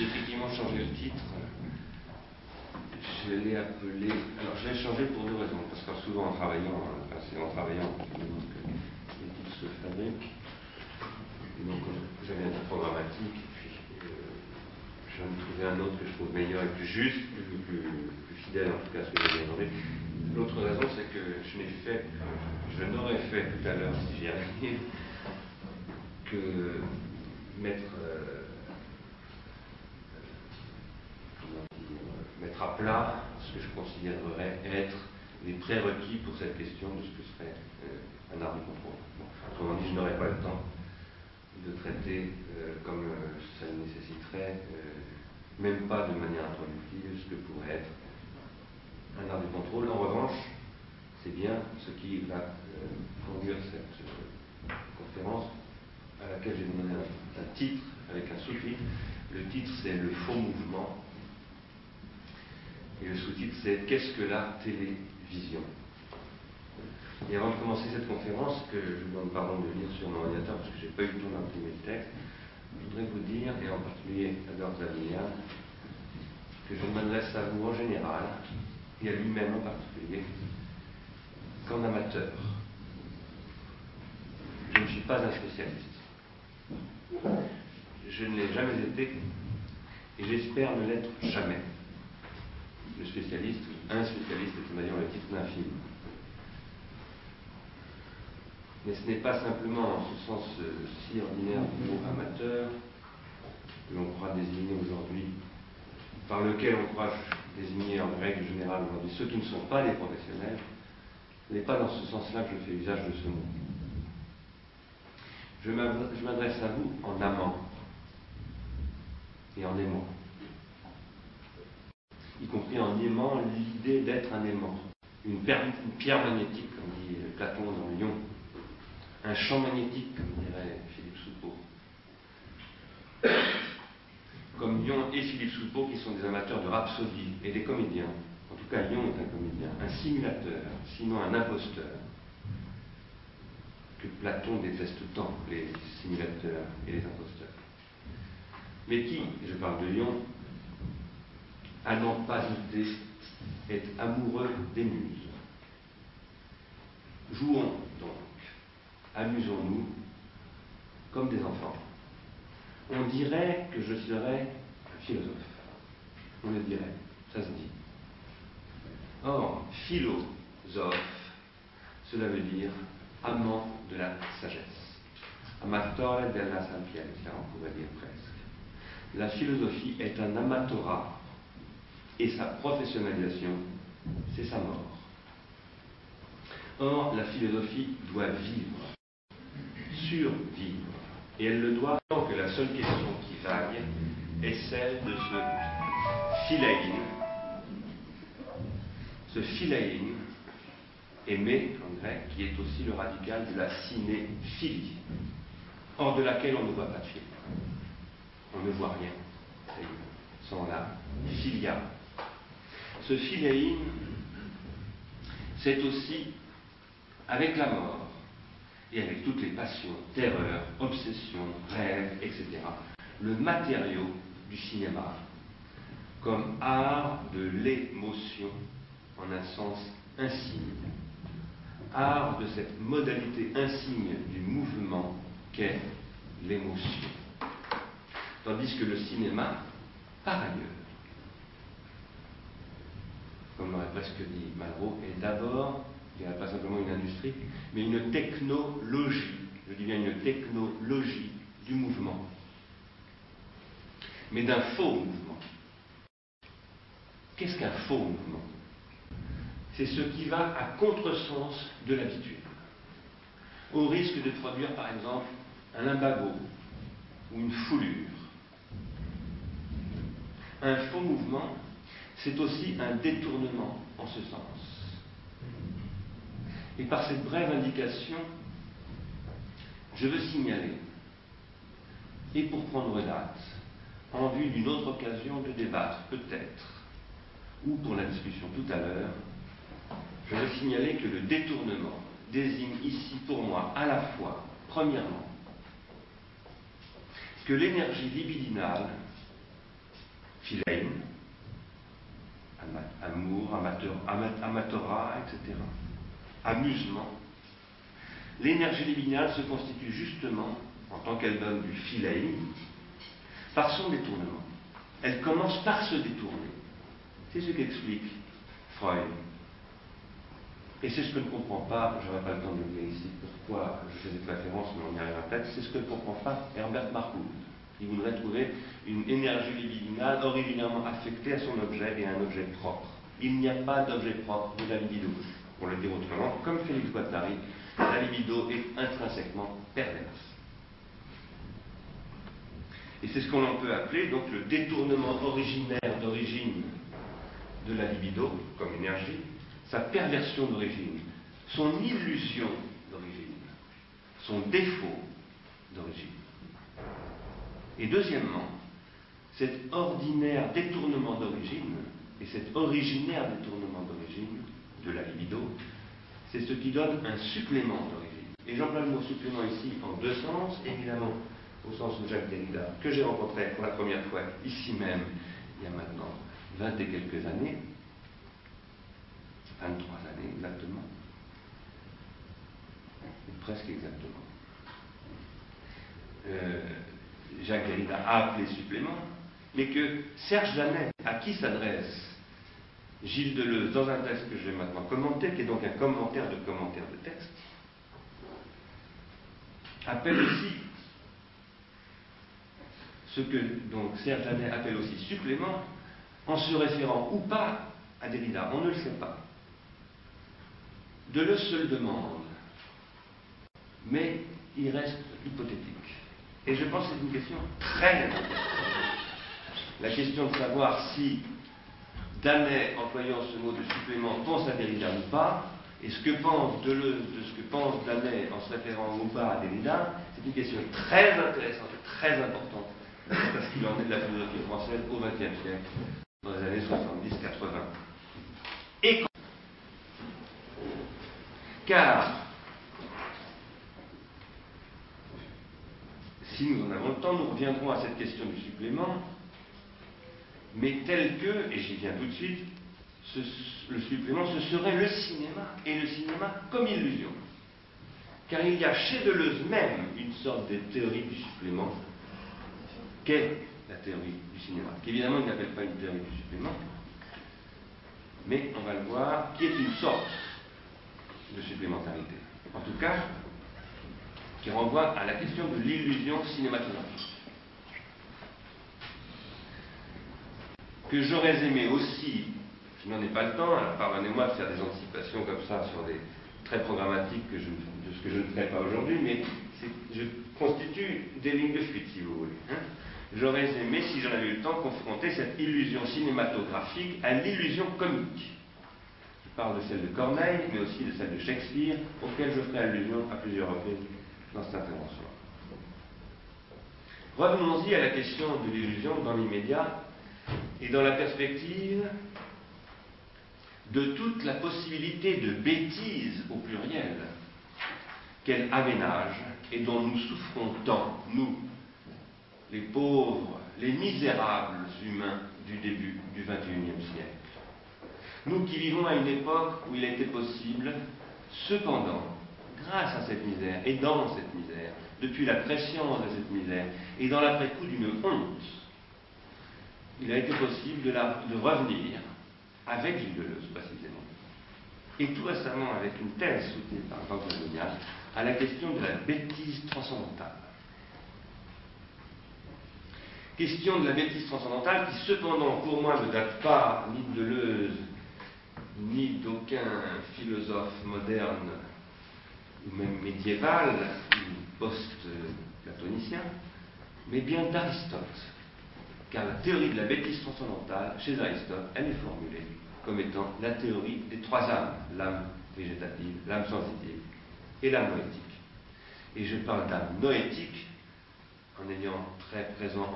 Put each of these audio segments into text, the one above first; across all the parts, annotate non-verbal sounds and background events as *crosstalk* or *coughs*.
j'ai effectivement changé le titre. Je l'ai appelé. Alors, je l'ai changé pour deux raisons. Parce que souvent, en travaillant, enfin, c'est en travaillant que les titres se fabriquent. Donc, j'avais un titre dramatique, et puis euh, j'en ai trouvé un autre que je trouve meilleur et plus juste, plus, fidèle en tout cas à ce que j'avais demandé. L'autre raison, c'est que je n'ai fait, je n'aurais fait tout à l'heure, si j'y arrive, que mettre, euh, comment dire, mettre à plat ce que je considérerais être les prérequis pour cette question de ce que serait euh, un art du contrôle. Autrement dit, je n'aurais pas le temps de traiter euh, comme euh, ça le nécessiterait, même pas de manière introductive, ce que pourrait être un art du contrôle. En revanche, c'est bien ce qui va conduire cette conférence à laquelle j'ai donné un, un titre avec un sous-titre. Le titre c'est Le faux mouvement et le sous-titre c'est Qu'est-ce que la télévision? Et avant de commencer cette conférence, que je vous demande pardon de lire sur mon ordinateur parce que je n'ai pas eu le temps d'imprimer le texte, je voudrais vous dire, et en particulier à Lavinia, que je m'adresse à vous en général et à lui-même en particulier qu'en amateur. Je ne suis pas un spécialiste. Je ne l'ai jamais été et j'espère ne l'être jamais. Le spécialiste, un spécialiste, c'est d'ailleurs le titre d'un film. Mais ce n'est pas simplement en ce sens euh, si ordinaire du mot amateur que l'on croit désigner aujourd'hui, par lequel on croit désigner en règle générale aujourd'hui ceux qui ne sont pas des professionnels, ce n'est pas dans ce sens-là que je fais usage de ce mot. Je m'adresse à vous en amant et en aimant, y compris en aimant l'idée d'être un aimant, une, pierre magnétique, comme dit Platon dans Lyon, un champ magnétique, comme dirait Philippe Soupeau. Comme Lyon et Philippe Soupeau, qui sont des amateurs de rhapsodie et des comédiens. En tout cas, Lyon est un comédien, un simulateur, sinon un imposteur, que Platon déteste tant, les simulateurs et les imposteurs. Mais qui, je parle de Lyon, à n'en pas douter, est amoureux des muses. Jouons donc amusons-nous comme des enfants. On dirait que je serais philosophe. On le dirait, ça se dit. Or, philosophe, cela veut dire amant de la sagesse. Amatore della sapienza, on pourrait dire presque. La philosophie est un amatorat et sa professionnalisation, c'est sa mort. Or, la philosophie doit vivre survivre. Et elle le doit tant que la seule question qui vaille est celle de ce philéine, ce philéine aimé en grec, qui est aussi le radical de la cinéphilie, hors de laquelle on ne voit pas de film. On ne voit rien sans la philia. Ce philéine, c'est aussi avec la mort et avec toutes les passions, terreurs, obsessions, rêves, etc. Le matériau du cinéma comme art de l'émotion en un sens insigne. Art de cette modalité insigne du mouvement qu'est l'émotion. Tandis que le cinéma, par ailleurs, comme presque dit Malraux, est d'abord il n'y a pas simplement une industrie, mais une technologie, je dis bien une technologie du mouvement, mais d'un faux mouvement. Qu'est-ce qu'un faux mouvement? C'est ce qui va à contresens de l'habitude, au risque de produire par exemple un limbago ou une foulure. Un faux mouvement, c'est aussi un détournement en ce sens. Et par cette brève indication, je veux signaler, et pour prendre date, en vue d'une autre occasion de débattre, peut-être, ou pour la discussion tout à l'heure, je veux signaler que le détournement désigne ici pour moi à la fois, premièrement, que l'énergie libidinale philein, amour, amateur, amatora, etc. Amusement. L'énergie libidinale se constitue justement, en tant qu'elle donne du philein, par son détournement. Elle commence par se détourner. C'est ce qu'explique Freud. Et c'est ce que ne comprend pas, je n'aurai pas le temps de le dire ici, pourquoi je fais cette référence, mais on y arrivera peut-être, c'est ce que ne comprend pas Herbert Marcuse. Il voudrait trouver une énergie libidinale originairement affectée à son objet et à un objet propre. Il n'y a pas d'objet propre de la libido. Pour le dire autrement, comme Félix Guattari, la libido est intrinsèquement perverse. Et c'est ce qu'on peut appeler donc le détournement originaire d'origine de la libido comme énergie, sa perversion d'origine, son illusion d'origine, son défaut d'origine. Et deuxièmement, cet ordinaire détournement d'origine et cet originaire détournement d'origine de la libido, c'est ce qui donne un supplément d'origine. Et j'emploie le mot supplément ici en deux sens, évidemment au sens où Jacques Derrida, que j'ai rencontré pour la première fois ici même, il y a maintenant vingt et quelques années, 23 années exactement, presque exactement. Euh, Jacques Derrida a appelé supplément, mais que Serge Janet, à qui s'adresse Gilles Deleuze dans un texte que je vais maintenant commenter, qui est donc un commentaire de commentaire de texte, appelle aussi ce que donc Serge Janet appelle aussi supplément, en se référant ou pas à Derrida, on ne le sait pas. Deleuze se le demande, mais il reste hypothétique. Et je pense que c'est une question très importante. La question de savoir si Danet, employant ce mot de supplément, pense à Derrida ou pas, et ce que pense Deleuze de ce que pense Danet en se référant ou pas à Derrida, c'est une question très intéressante et très importante, parce qu'il en est de la philosophie française au XXe siècle, dans les années 70-80. Et car si nous en avons le temps, nous reviendrons à cette question du supplément, mais tel que, et j'y viens tout de suite, le supplément, ce serait le cinéma, et le cinéma comme illusion. Car il y a chez Deleuze même une sorte de théorie du supplément, qu'est la théorie du cinéma, qu'évidemment il n'appelle pas une théorie du supplément, mais on va le voir, qui est une sorte de supplémentarité. En tout cas, qui renvoie à la question de l'illusion cinématographique. Que j'aurais aimé aussi, je n'en ai pas le temps, alors pardonnez-moi de faire des anticipations comme ça sur des traits programmatiques que je, de ce que je ne ferai pas aujourd'hui, mais je constitue des lignes de fuite, si vous voulez. Hein. J'aurais aimé, si j'en avais eu le temps, confronter cette illusion cinématographique à l'illusion comique. Je parle de celle de Corneille, mais aussi de celle de Shakespeare, auquel je ferai allusion à plusieurs reprises dans cette intervention. Revenons-y à la question de l'illusion dans l'immédiat et dans la perspective de toute la possibilité de bêtise au pluriel qu'elle aménage et dont nous souffrons tant, nous, les pauvres, les misérables humains du début du XXIe siècle. Nous qui vivons à une époque où il été possible, cependant, grâce à cette misère et dans cette misère, depuis la préscience de cette misère et dans l'après-coup d'une honte, il a été possible de, revenir avec Gilles Deleuze précisément, et tout récemment avec une thèse soutenue par Jean Colonial, à la question de la bêtise transcendantale. Question de la bêtise transcendantale qui cependant pour moi ne date pas ni de Deleuze ni d'aucun philosophe moderne ou même médiéval, ou post-platonicien, mais bien d'Aristote. Car la théorie de la bêtise transcendantale, chez Aristote, elle est formulée comme étant la théorie des trois âmes, l'âme végétative, l'âme sensitive et l'âme noétique. Et je parle d'âme noétique en ayant très présent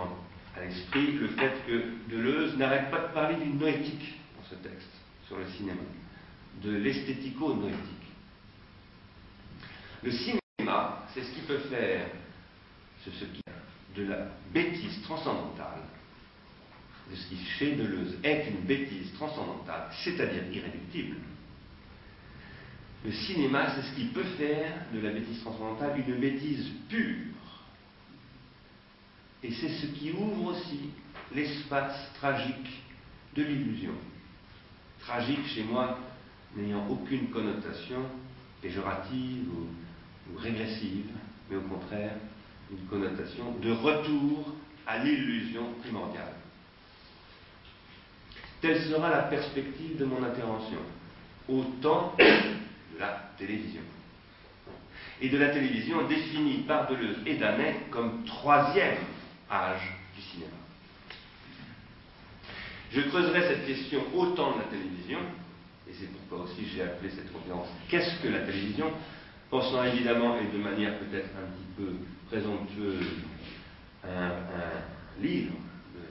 à l'esprit le fait que Deleuze n'arrête pas de parler d'une noétique dans ce texte sur le cinéma, de l'esthético-noétique. Le cinéma, c'est ce qui peut faire de la bêtise transcendantale de ce qui, chez Deleuze, est une bêtise transcendantale, c'est-à-dire irréductible, le cinéma, c'est ce qui peut faire de la bêtise transcendantale une bêtise pure. Et c'est ce qui ouvre aussi l'espace tragique de l'illusion. Tragique chez moi, n'ayant aucune connotation péjorative ou, régressive, mais au contraire une connotation de retour à l'illusion primordiale. Telle sera la perspective de mon intervention, autant de *coughs* la télévision. Et de la télévision définie par Deleuze et Danet comme troisième âge du cinéma. Je creuserai cette question autant de la télévision, et c'est pourquoi aussi j'ai appelé cette conférence Qu'est-ce que la télévision? Pensant évidemment, et de manière peut-être un petit peu présomptueuse, un, un livre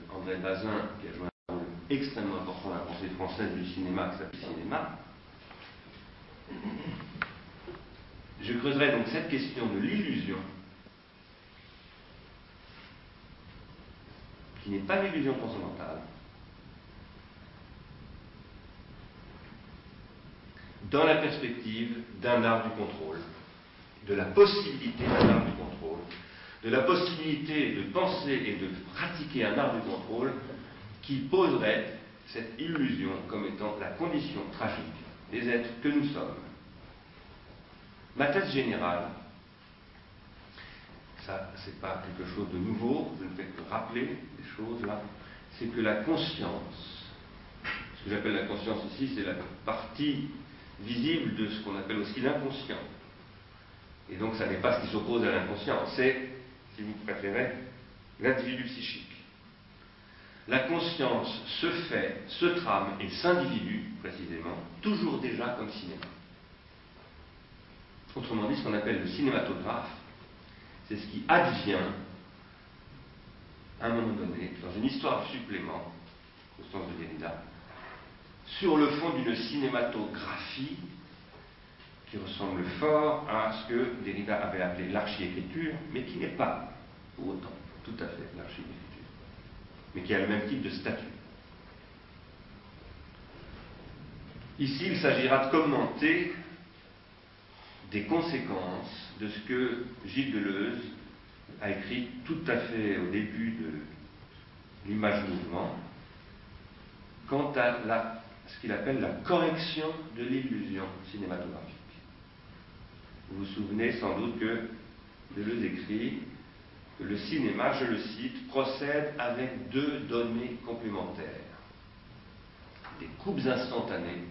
d'André Bazin qui a joué un rôle extrêmement important dans la pensée française du cinéma qui s'appelle Cinéma. Je creuserai donc cette question de l'illusion, qui n'est pas l'illusion transcendantale, dans la perspective d'un art du contrôle, de la possibilité d'un art du contrôle, de la possibilité de penser et de pratiquer un art du contrôle qui poserait cette illusion comme étant la condition tragique des êtres que nous sommes. Ma thèse générale, ça c'est pas quelque chose de nouveau, je ne fais que rappeler des choses là, c'est que la conscience, ce que j'appelle la conscience ici, c'est la partie visible de ce qu'on appelle aussi l'inconscient. Et donc ça n'est pas ce qui s'oppose à l'inconscient, c'est, si vous préférez, l'individu psychique. La conscience se fait, se trame et s'individue, précisément, toujours déjà comme cinéma. Autrement dit, ce qu'on appelle le cinématographe, c'est ce qui advient à un moment donné, dans une histoire supplément, au sens de Derrida, sur le fond d'une cinématographie qui ressemble fort à ce que Derrida avait appelé l'archi-écriture, mais qui n'est pas pour autant tout à fait l'archi-écriture, mais qui a le même type de statut. Ici, il s'agira de commenter des conséquences de ce que Gilles Deleuze a écrit tout à fait au début de l'image-mouvement quant à ce qu'il appelle la correction de l'illusion cinématographique. Vous vous souvenez sans doute que Deleuze écrit que le cinéma, je le cite, procède avec deux données complémentaires. Des coupes instantanées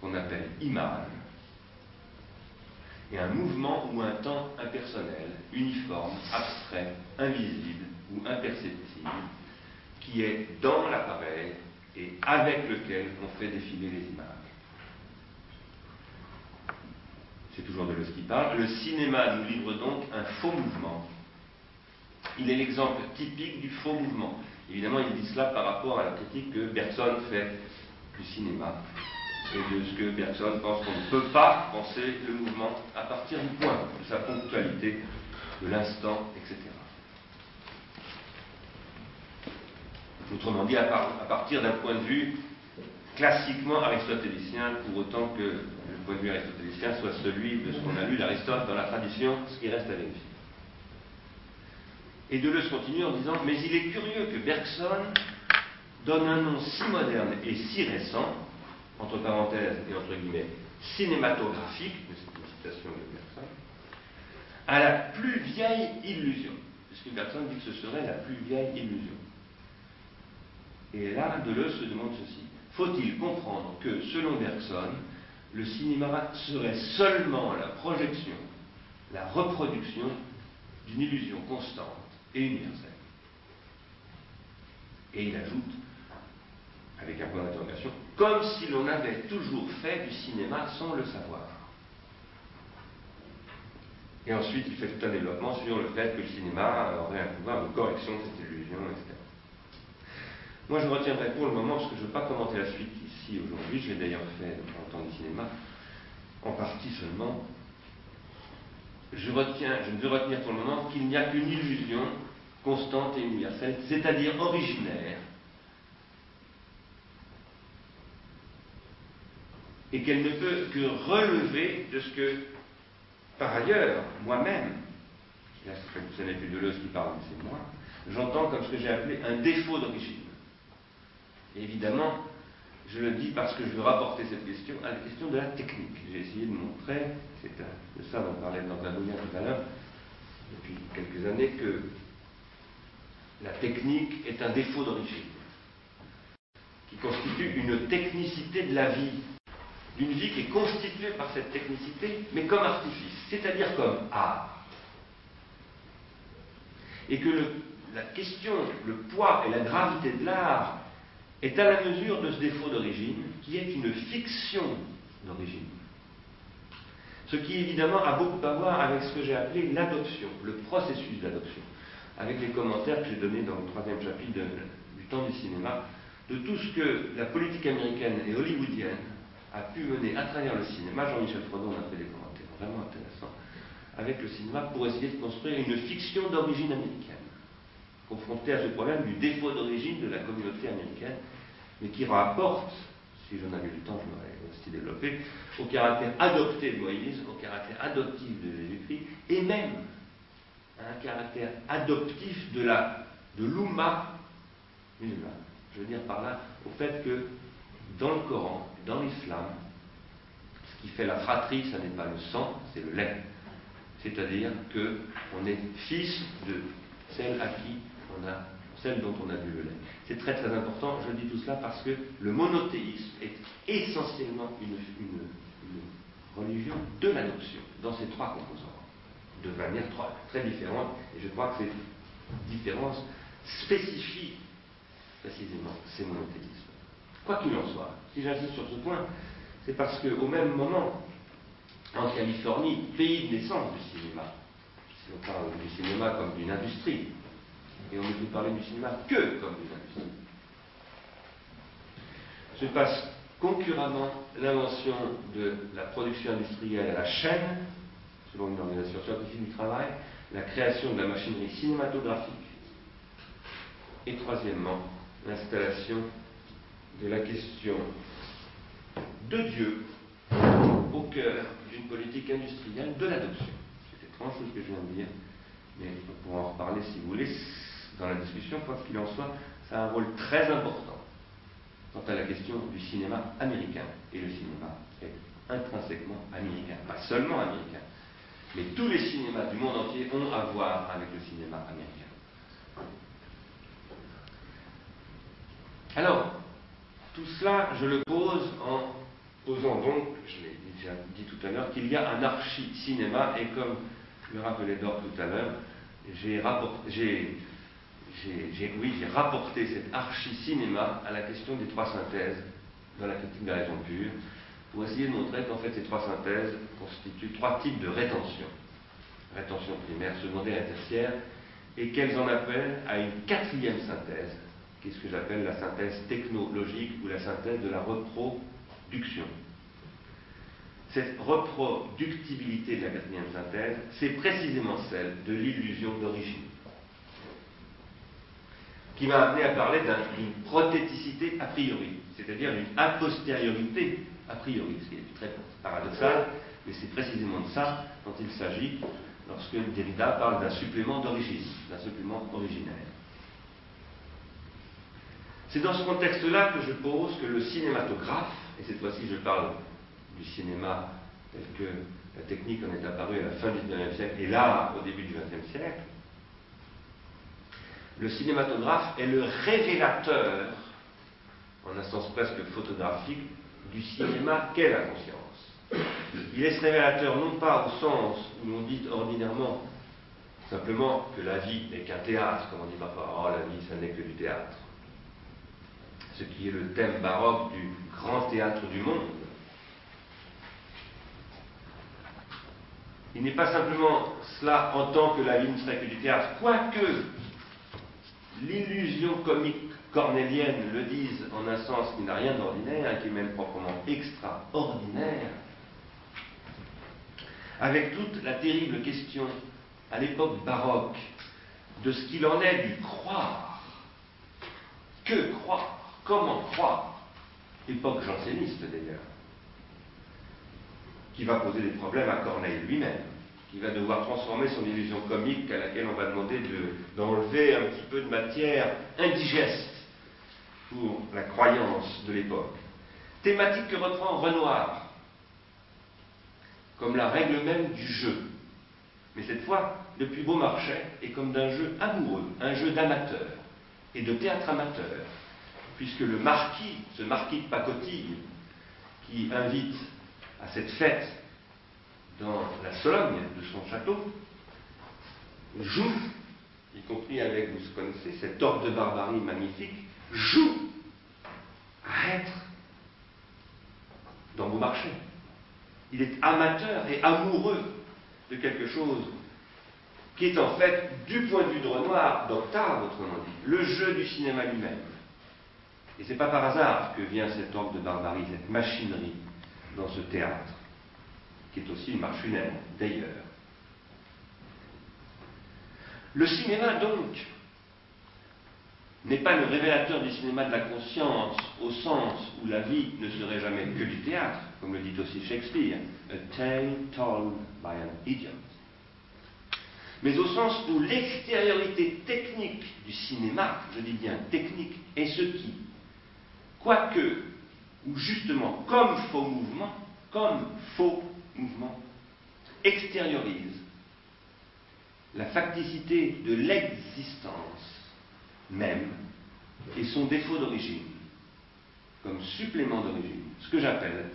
qu'on appelle images et un mouvement ou un temps impersonnel, uniforme, abstrait, invisible ou imperceptible, qui est dans l'appareil et avec lequel on fait défiler les images. C'est toujours Deleuze qui parle. Le cinéma nous livre donc un faux mouvement. Il est l'exemple typique du faux mouvement. Évidemment, il dit cela par rapport à la critique que Bergson fait du cinéma et de ce que Bergson pense qu'on ne peut pas penser le mouvement à partir du point, de sa ponctualité, de l'instant, etc. Autrement dit, à, partir d'un point de vue classiquement aristotélicien, pour autant que point de vue aristotélicien soit celui de ce qu'on a lu d'Aristote dans la tradition, ce qui reste à vérifier. Et Deleuze continue en disant Mais il est curieux que Bergson donne un nom si moderne et si récent entre parenthèses et entre guillemets, cinématographique, c'est une citation de Bergson, à la plus vieille illusion, puisque Bergson dit que ce serait la plus vieille illusion. Et là, Deleuze se demande ceci. Faut-il comprendre que, selon Bergson, le cinéma serait seulement la projection, la reproduction d'une illusion constante et universelle Et il ajoute, avec un point d'interrogation, comme si l'on avait toujours fait du cinéma sans le savoir. Et ensuite, il fait tout un développement sur le fait que le cinéma aurait un pouvoir de correction de cette illusion, etc. Moi, je retiendrai pour le moment, parce que je ne veux pas commenter la suite ici aujourd'hui, je l'ai d'ailleurs fait en temps du cinéma, en partie seulement. Je, ne veux retenir pour le moment qu'il n'y a qu'une illusion constante et universelle, c'est-à-dire originaire, et qu'elle ne peut que relever de ce que, par ailleurs, moi-même, là, c'est Samuel Deleuze qui parle, mais c'est moi, j'entends comme ce que j'ai appelé un défaut d'origine évidemment, je le dis parce que je veux rapporter cette question à la question de la technique. J'ai essayé de montrer, c'est de ça dont parlait dans la tout à l'heure, depuis quelques années, que la technique est un défaut d'origine, qui constitue une technicité de la vie, d'une vie qui est constituée par cette technicité, mais comme artifice, c'est-à-dire comme art. Et que la question, le poids et la gravité de l'art est à la mesure de ce défaut d'origine, qui est une fiction d'origine. Ce qui évidemment a beaucoup à voir avec ce que j'ai appelé l'adoption, le processus d'adoption, avec les commentaires que j'ai donnés dans le troisième chapitre du temps du cinéma, de tout ce que la politique américaine et hollywoodienne a pu mener à travers le cinéma. Jean-Michel Frodon a fait des commentaires vraiment intéressants avec le cinéma pour essayer de construire une fiction d'origine américaine confronté à ce problème du défaut d'origine de la communauté américaine, mais qui rapporte, si j'en avais le temps, je l'aurais aussi développé, au caractère adopté de Moïse, au caractère adoptif de Jésus-Christ, et même à un caractère adoptif de la de. Je veux dire par là au fait que dans le Coran, dans l'islam, ce qui fait la fratrie, ce n'est pas le sang, c'est le lait. C'est-à-dire qu'on est fils de celle à qui celle dont on a vu le lait. C'est très très important, je dis tout cela parce que le monothéisme est essentiellement une, religion de l'adoption, dans ses trois composants, de manière très différente, et je crois que ces différences spécifient précisément ces monothéismes. Quoi qu'il en soit, si j'insiste sur ce point, c'est parce qu'au même moment, en Californie, pays de naissance du cinéma, si on parle du cinéma comme d'une industrie, et on ne peut parler du cinéma que comme d'une industrie. Se passe concurremment l'invention de la production industrielle à la chaîne, selon une organisation scientifique du travail, la création de la machinerie cinématographique, et troisièmement, l'installation de la question de Dieu au cœur d'une politique industrielle de l'adoption. C'est étrange ce que je viens de dire, mais on pourra en reparler si vous voulez dans la discussion, quoi qu'il en soit, ça a un rôle très important quant à la question du cinéma américain. Et le cinéma est intrinsèquement américain, pas seulement américain, mais tous les cinémas du monde entier ont à voir avec le cinéma américain. Alors, tout cela, je le pose en posant donc, je l'ai déjà dit tout à l'heure, qu'il y a un archi-cinéma, et comme le rappelait Dor tout à l'heure, j'ai j'ai, oui, j'ai rapporté cet archi-cinéma à la question des trois synthèses dans la critique de la raison pure, pour essayer de montrer qu'en fait ces trois synthèses constituent trois types de rétention. Rétention primaire, secondaire et tertiaire, et qu'elles en appellent à une quatrième synthèse, qui est ce que j'appelle la synthèse technologique ou la synthèse de la reproduction. Cette reproductibilité de la quatrième synthèse, c'est précisément celle de l'illusion d'origine qui m'a amené à parler d'une prothéticité a priori, c'est-à-dire d'une a postériorité a priori, ce qui est très paradoxal, mais c'est précisément de ça dont il s'agit lorsque Derrida parle d'un supplément d'origine, d'un supplément originaire. C'est dans ce contexte-là que je pose que le cinématographe, et cette fois-ci je parle du cinéma tel que la technique en est apparue à la fin du XIXe siècle et là au début du XXe siècle, le cinématographe est le révélateur, en un sens presque photographique, du cinéma qu'est la conscience. Il est ce révélateur non pas au sens où on dit ordinairement simplement que la vie n'est qu'un théâtre, comme on dit parfois, oh la vie, ça n'est que du théâtre. Ce qui est le thème baroque du grand théâtre du monde. Il n'est pas simplement cela en tant que la vie ne serait que du théâtre, quoique l'illusion comique cornélienne le dise en un sens qui n'a rien d'ordinaire qui est même proprement extraordinaire, avec toute la terrible question à l'époque baroque de ce qu'il en est du croire. Que croire? Comment croire? Époque janséniste d'ailleurs. qui va poser des problèmes à Corneille lui-même, qui va devoir transformer son illusion comique à laquelle on va demander d'enlever un petit peu de matière indigeste pour la croyance de l'époque. Thématique que reprend Renoir, comme la règle même du jeu. Mais cette fois, depuis Beaumarchais, est comme d'un jeu amoureux, un jeu d'amateur et de théâtre amateur, puisque le marquis, ce marquis de pacotille, qui invite à cette fête dans la Sologne de son château, joue, y compris avec, vous connaissez, cette ordre de barbarie magnifique, joue à être dans vos marchés. Il est amateur et amoureux de quelque chose qui est en fait, du point de vue de Renoir, d'Octave, autrement dit, le jeu du cinéma lui-même. Et c'est pas par hasard que vient cet ordre de barbarie, cette machinerie dans ce théâtre, qui est aussi une marche funèbre, d'ailleurs. Le cinéma, donc, n'est pas le révélateur du cinéma de la conscience au sens où la vie ne serait jamais que du théâtre, comme le dit aussi Shakespeare, a tale told by an idiot. Mais au sens où l'extériorité technique du cinéma, je dis bien technique, est ce qui, quoique, ou justement comme faux mouvement, comme faux mouvement, extériorise la facticité de l'existence même et son défaut d'origine, comme supplément d'origine, ce que j'appelle,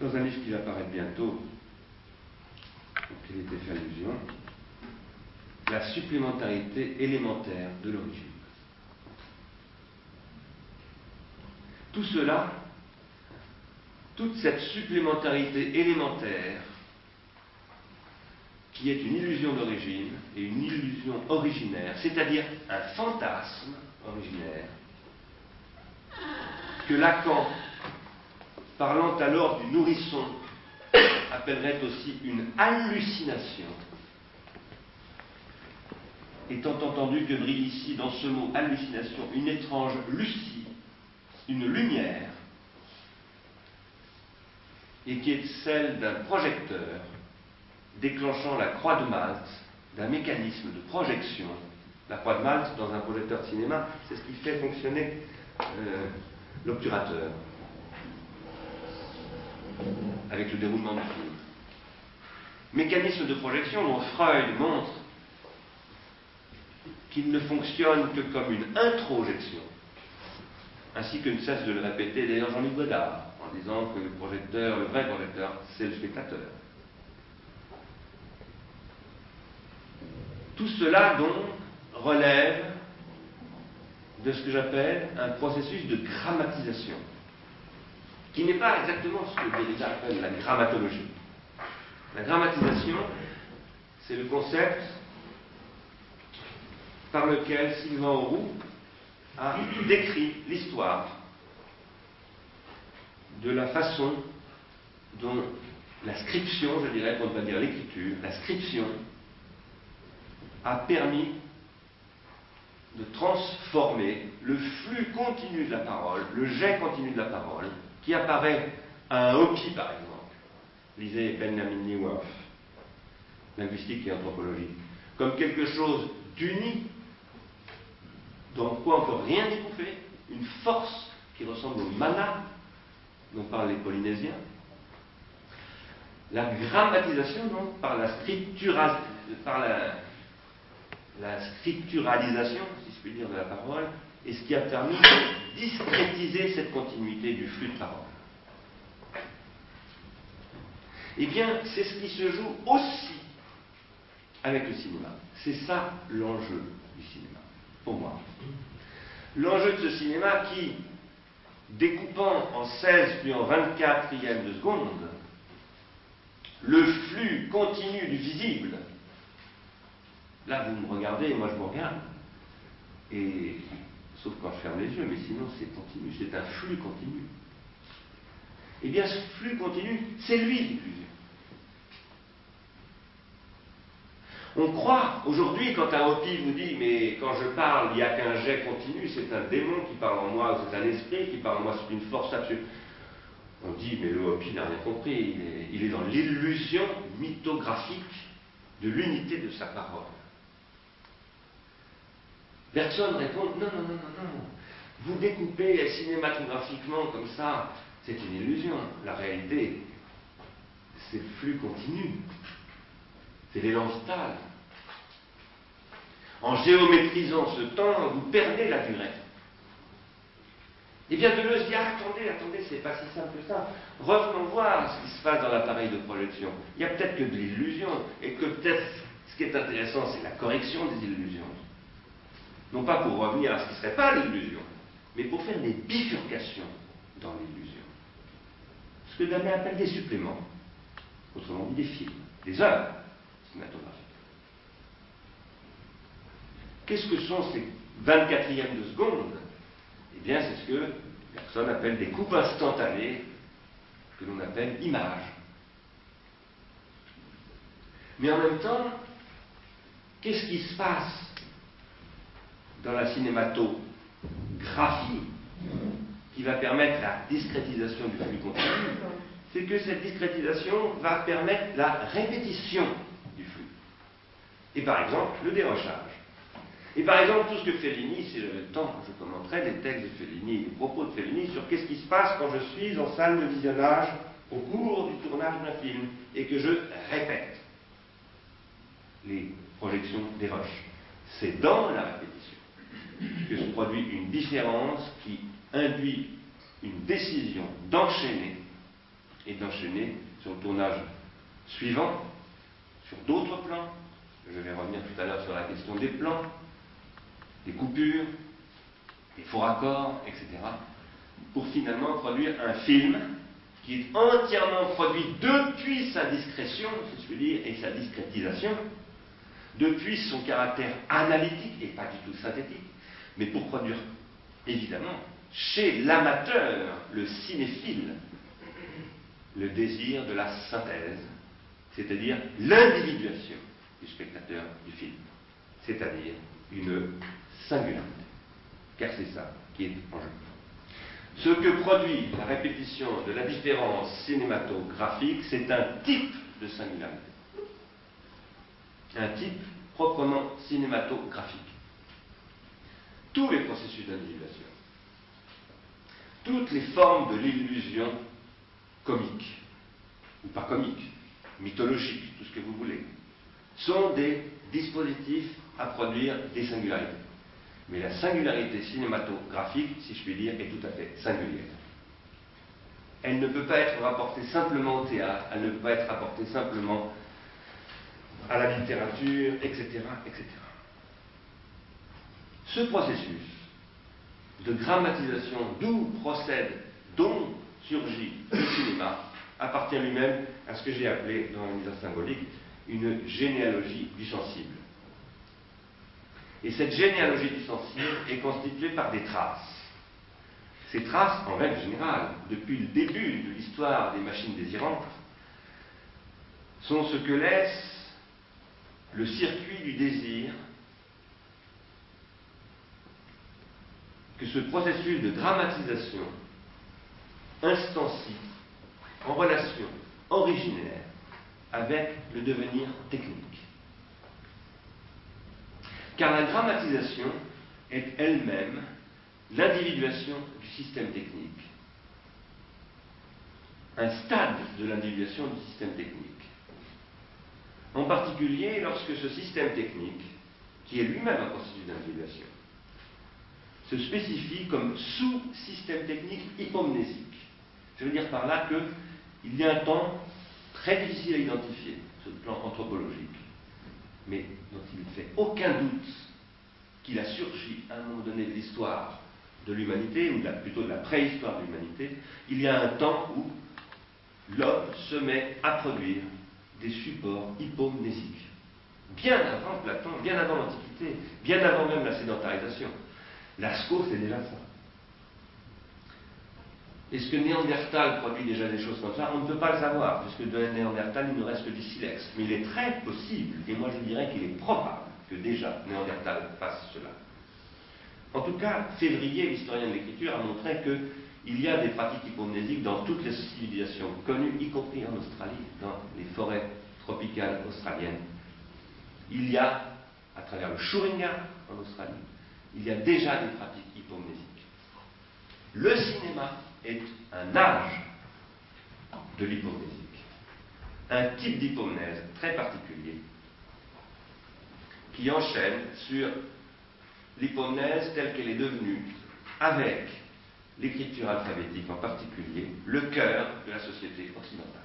dans un livre qui va apparaître bientôt, auquel était fait allusion, la supplémentarité élémentaire de l'origine. Tout cela, toute cette supplémentarité élémentaire, qui est une illusion d'origine et une illusion originaire, c'est-à-dire un fantasme originaire, que Lacan, parlant alors du nourrisson, appellerait aussi une hallucination, étant entendu que brille ici dans ce mot hallucination une étrange lucie, une lumière, et qui est celle d'un projecteur déclenchant la croix de Malte d'un mécanisme de projection. La croix de Malte, dans un projecteur de cinéma, c'est ce qui fait fonctionner euh, l'obturateur avec le déroulement du film. Mécanisme de projection dont Freud montre qu'il ne fonctionne que comme une introjection, ainsi que ne cesse de le répéter d'ailleurs Jean-Luc Godard, en disant que le projecteur, le vrai projecteur, c'est le spectateur. Tout cela donc relève de ce que j'appelle un processus de grammatisation qui n'est pas exactement ce que Derrida appelle la grammatologie. La grammatisation, c'est le concept par lequel Sylvain Auroux a décrit l'histoire de la façon dont la scription, je dirais, pour ne pas dire l'écriture, la scription a permis de transformer le flux continu de la parole, le jet continu de la parole, qui apparaît à un Hopi, par exemple. Lisez Benjamin Neuhoff, linguistique et anthropologie, comme quelque chose d'uni, dans quoi on ne peut rien découper, une force qui ressemble au mana dont parlent les Polynésiens. La grammatisation, donc, par la, scripturalisation, si je puis dire, de la parole, et ce qui a permis de discrétiser cette continuité du flux de parole. Eh bien, c'est ce qui se joue aussi avec le cinéma. C'est ça l'enjeu du cinéma, pour moi. L'enjeu de ce cinéma qui, découpant en 16 puis en 24 de seconde, le flux continu du visible, là vous me regardez et moi je vous regarde, et sauf quand je ferme les yeux, mais sinon c'est continu, c'est un flux continu. Eh bien, ce flux continu, c'est lui diffusé. On croit aujourd'hui, quand un Hopi vous dit, mais quand je parle, il n'y a qu'un jet continu, c'est un démon qui parle en moi, c'est un esprit qui parle en moi, c'est une force absolue. On dit, mais le Hopi n'a rien compris, il est dans l'illusion mythographique de l'unité de sa parole. Bergson répond, non, non, non, non, non. Vous découpez cinématographiquement comme ça, c'est une illusion. La réalité, c'est le flux continu. C'est l'élan vital. En géométrisant ce temps, vous perdez la durée. Et bien Deleuze dit attendez, attendez, c'est pas si simple que ça. Revenons voir ce qui se passe dans l'appareil de projection. Il y a peut-être que de l'illusion, et que peut-être ce qui est intéressant, c'est la correction des illusions. Non pas pour revenir à ce qui ne serait pas l'illusion, mais pour faire des bifurcations dans l'illusion. Ce que Damien appelle des suppléments, autrement dit des films, des œuvres cinématographiques. Qu'est-ce que sont ces 24e de seconde? Eh bien, c'est ce que personne appelle des coupes instantanées, que l'on appelle images. Mais en même temps, qu'est-ce qui se passe dans la cinématographie qui va permettre la discrétisation du flux continu, c'est que cette discrétisation va permettre la répétition. Et par exemple, le dérochage. Et par exemple, tout ce que Fellini, si j'avais le temps, je commenterais les textes de Fellini, les propos de Fellini sur qu'est-ce qui se passe quand je suis en salle de visionnage au cours du tournage d'un film et que je répète les projections des roches. C'est dans la répétition que se produit une différence qui induit une décision d'enchaîner et d'enchaîner sur le tournage suivant, sur d'autres plans. Je vais revenir tout à l'heure sur la question des plans, des coupures, des faux raccords, etc. Pour finalement produire un film qui est entièrement produit depuis sa discrétion, si je puis dire, et sa discrétisation, depuis son caractère analytique et pas du tout synthétique, mais pour produire, évidemment, chez l'amateur, le cinéphile, le désir de la synthèse, c'est-à-dire l'individuation du spectateur du film, c'est-à-dire une singularité. Car c'est ça qui est en jeu. Ce que produit la répétition de la différence cinématographique, c'est un type de singularité. Un type proprement cinématographique tous les processus d'individuation, toutes les formes de l'illusion comique, ou pas comique, mythologique, tout ce que vous voulez, sont des dispositifs à produire des singularités. Mais la singularité cinématographique, si je puis dire, est tout à fait singulière. Elle ne peut pas être rapportée simplement au théâtre, elle ne peut pas être rapportée simplement à la littérature, etc., etc. Ce processus de grammatisation d'où procède, dont surgit le cinéma, appartient lui-même à ce que j'ai appelé dans la mise symbolique une généalogie du sensible. Et cette généalogie du sensible est constituée par des traces. Ces traces, en règle générale, depuis le début de l'histoire des machines désirantes, sont ce que laisse le circuit du désir que ce processus de dramatisation instancie en relation originaire avec le devenir technique. Car la dramatisation est elle-même l'individuation du système technique, un stade de l'individuation du système technique. En particulier lorsque ce système technique, qui est lui-même un processus d'individuation, se spécifie comme sous-système technique hypomnésique. Je veux dire par là qu'il y a un temps très difficile à identifier sur le plan anthropologique, mais dont il ne fait aucun doute qu'il a surgi à un moment donné de l'histoire de l'humanité, ou plutôt de la préhistoire de l'humanité, il y a un temps où l'homme se met à produire des supports hypomnésiques. Bien avant Platon, bien avant l'Antiquité, bien avant même la sédentarisation. Lascaux, c'est déjà ça. Est-ce que Néandertal produit déjà des choses comme ça On ne peut pas le savoir, puisque de Néandertal, il ne reste que du silex. Mais il est très possible, et moi je dirais qu'il est probable, que déjà Néandertal fasse cela. En tout cas, Février, l'historien de l'écriture, a montré qu'il y a des pratiques hypomnésiques dans toutes les civilisations connues, y compris en Australie, dans les forêts tropicales australiennes. Il y a, à travers le Shuringa en Australie, il y a déjà des pratiques hypomnésiques. Le cinéma est un âge de l'hypomnésique, un type d'hypomnèse très particulier qui enchaîne sur l'hypomnèse telle qu'elle est devenue, avec l'écriture alphabétique en particulier, le cœur de la société occidentale.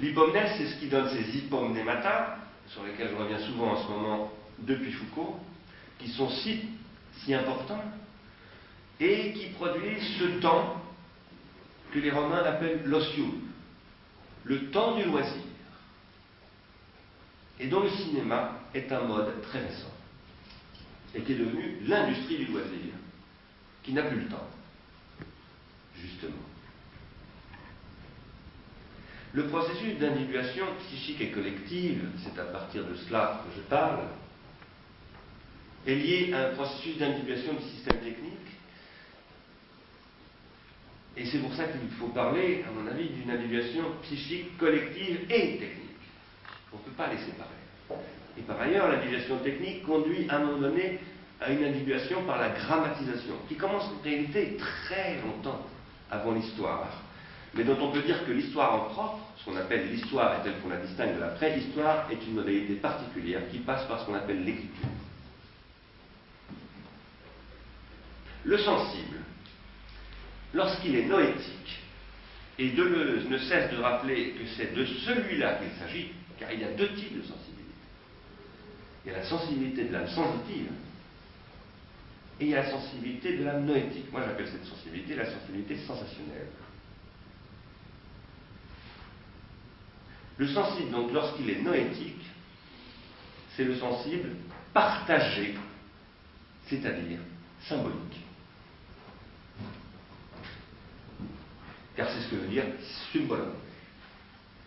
L'hypomnèse, c'est ce qui donne ces hypomnémata, sur lesquels je reviens souvent en ce moment depuis Foucault, qui sont si, si importants et qui produisent ce temps que les Romains appellent l'osium, le temps du loisir, et dont le cinéma est un mode très récent, et qui est devenu l'industrie du loisir, qui n'a plus le temps, justement. Le processus d'individuation psychique et collective, c'est à partir de cela que je parle, est lié à un processus d'individuation du système technique. Et c'est pour ça qu'il faut parler, à mon avis, d'une individuation psychique collective et technique. On ne peut pas les séparer. Et par ailleurs, l'individuation technique conduit à un moment donné à une individuation par la grammatisation, qui commence en réalité très longtemps avant l'histoire mais dont on peut dire que l'histoire en propre, ce qu'on appelle l'histoire et telle qu'on la distingue de la préhistoire, est une modalité particulière qui passe par ce qu'on appelle l'écriture. Le sensible, lorsqu'il est noétique, et Deleuze ne cesse de rappeler que c'est de celui-là qu'il s'agit, car il y a deux types de sensibilité. Il y a la sensibilité de l'âme sensitive, et il y a la sensibilité de l'âme noétique. Moi j'appelle cette sensibilité la sensibilité sensationnelle. Le sensible, donc, lorsqu'il est noétique, c'est le sensible partagé, c'est-à-dire symbolique. Car c'est ce que veut dire symbolon.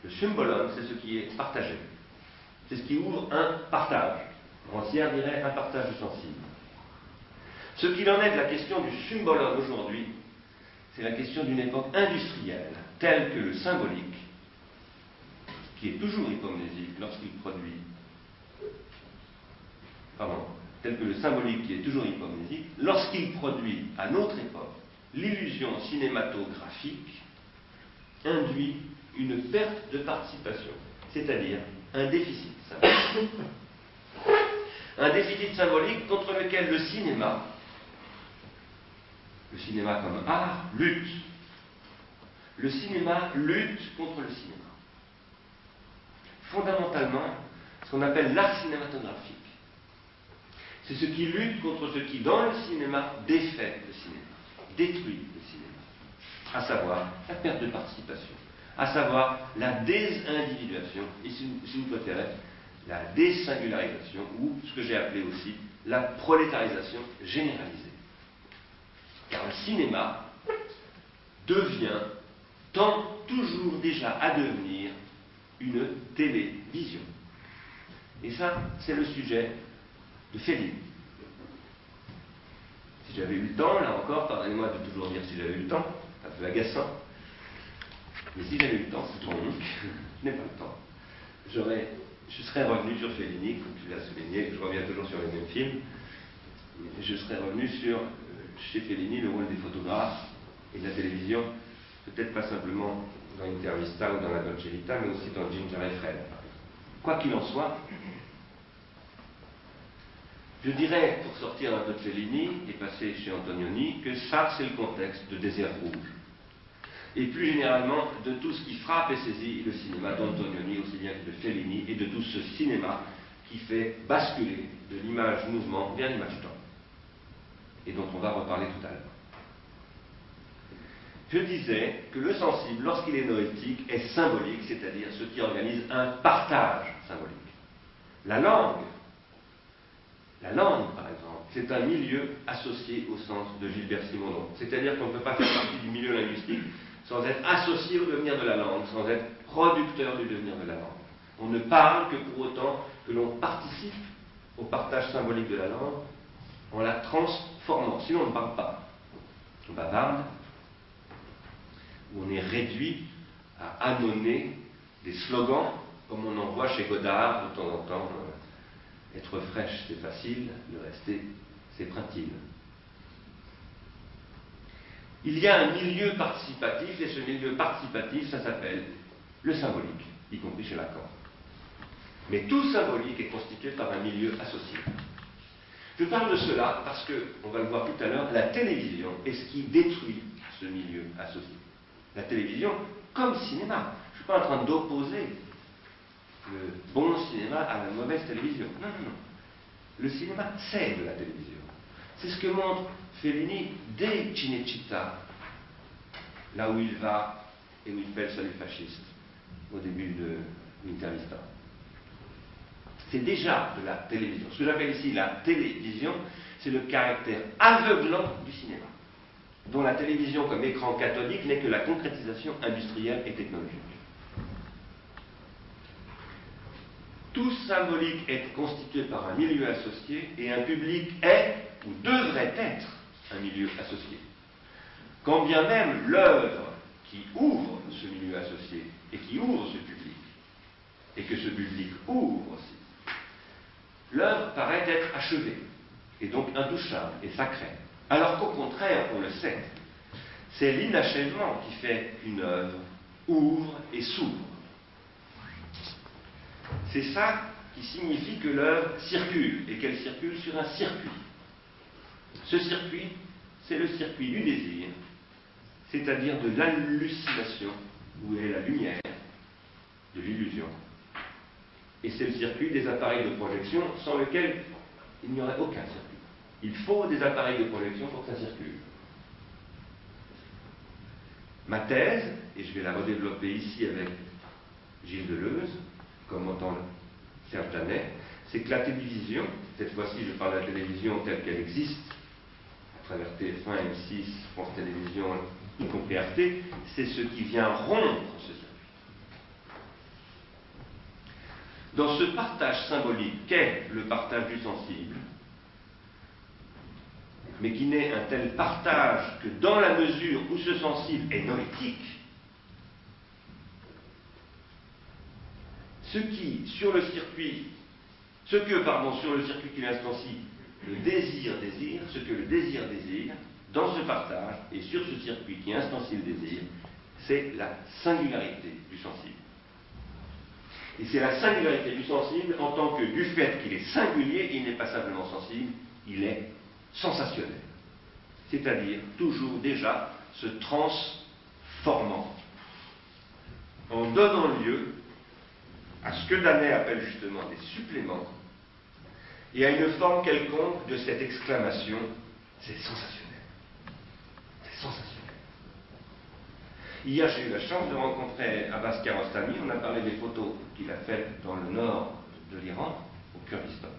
Le symbolon, c'est ce qui est partagé. C'est ce qui ouvre un partage. Rancière dirait un partage sensible. Ce qu'il en est de la question du symbolon aujourd'hui, c'est la question d'une époque industrielle, telle que le symbolique qui est toujours hypomnésique lorsqu'il produit, pardon, tel que le symbolique qui est toujours hypomnésique, lorsqu'il produit à notre époque l'illusion cinématographique, induit une perte de participation, c'est-à-dire un déficit symbolique. Un déficit symbolique contre lequel le cinéma, le cinéma comme art, lutte. Le cinéma lutte contre le cinéma fondamentalement ce qu'on appelle l'art cinématographique. C'est ce qui lutte contre ce qui, dans le cinéma, défait le cinéma, détruit le cinéma, à savoir la perte de participation, à savoir la désindividuation, et si vous préférez, la désingularisation, ou ce que j'ai appelé aussi la prolétarisation généralisée. Car le cinéma devient, tend toujours déjà à devenir une télévision. Et ça, c'est le sujet de Fellini. Si j'avais eu le temps, là encore, pardonnez-moi de toujours dire si j'avais eu le temps, un peu agaçant, mais si j'avais eu le temps, c'est trop long, je n'ai pas le temps, je serais revenu sur Fellini, comme tu l'as souligné, je reviens toujours sur les mêmes films, je serais revenu sur, euh, chez Fellini, le rôle des photographes et de la télévision, peut-être pas simplement dans Intervista ou dans la Dolce Vita, mais aussi dans Ginger et Fred. Quoi qu'il en soit, je dirais, pour sortir un peu de Fellini et passer chez Antonioni, que ça, c'est le contexte de Désert Rouge. Et plus généralement, de tout ce qui frappe et saisit le cinéma d'Antonioni, aussi bien que de Fellini, et de tout ce cinéma qui fait basculer de l'image mouvement vers l'image temps. Et dont on va reparler tout à l'heure je disais que le sensible, lorsqu'il est noétique, est symbolique, c'est-à-dire ce qui organise un partage symbolique. La langue, la langue par exemple, c'est un milieu associé au sens de Gilbert Simonon. C'est-à-dire qu'on ne peut pas faire partie du milieu linguistique sans être associé au devenir de la langue, sans être producteur du devenir de la langue. On ne parle que pour autant que l'on participe au partage symbolique de la langue en la transformant. Sinon, on ne parle pas. On bavarde, où on est réduit à annonner des slogans, comme on en voit chez Godard de temps en temps. Être fraîche, c'est facile, le rester, c'est printile. Il y a un milieu participatif, et ce milieu participatif, ça s'appelle le symbolique, y compris chez Lacan. Mais tout symbolique est constitué par un milieu associé. Je parle de cela parce que, on va le voir tout à l'heure, la télévision est ce qui détruit ce milieu associé. La télévision, comme cinéma. Je ne suis pas en train d'opposer le bon cinéma à la mauvaise télévision. Non, non, non. Le cinéma, c'est de la télévision. C'est ce que montre Fellini dès Cinecittà, là où il va et où il fait le salut fasciste, au début de l'Intervista. C'est déjà de la télévision. Ce que j'appelle ici la télévision, c'est le caractère aveuglant du cinéma, dont la télévision comme écran catholique n'est que la concrétisation industrielle et technologique. Tout symbolique est constitué par un milieu associé et un public est ou devrait être un milieu associé. Quand bien même l'œuvre qui ouvre ce milieu associé et qui ouvre ce public, et que ce public ouvre aussi, l'œuvre paraît être achevée, et donc intouchable et sacrée. Alors qu'au contraire, on le sait, c'est l'inachèvement qui fait qu'une œuvre ouvre et s'ouvre. C'est ça qui signifie que l'œuvre circule et qu'elle circule sur un circuit. Ce circuit, c'est le circuit du désir, c'est-à-dire de l'hallucination, où est la lumière, de l'illusion. Et c'est le circuit des appareils de projection sans lequel il n'y aurait aucun circuit. Il faut des appareils de projection pour que ça circule. Ma thèse, et je vais la redévelopper ici avec Gilles Deleuze, comme entend Serge Janet, c'est que la télévision, cette fois-ci je parle de la télévision telle qu'elle existe, à travers TF1, M6, France Télévisions, y compris Arte, c'est ce qui vient rompre ce circuit. Dans ce partage symbolique qu'est le partage du sensible, mais qui n'est un tel partage que dans la mesure où ce sensible est noétique, ce qui, sur le circuit, ce que, pardon, sur le circuit qui l'instancie, le désir désire, ce que le désir désire, dans ce partage et sur ce circuit qui instancie le désir, c'est la singularité du sensible. Et c'est la singularité du sensible en tant que du fait qu'il est singulier, il n'est pas simplement sensible, il est sensationnel. C'est-à-dire toujours déjà se transformant en donnant lieu à ce que Danet appelle justement des suppléments et à une forme quelconque de cette exclamation, c'est sensationnel. C'est sensationnel. Hier, j'ai eu la chance de rencontrer Abbas Kiarostami. On a parlé des photos qu'il a faites dans le nord de l'Iran, au Kurdistan.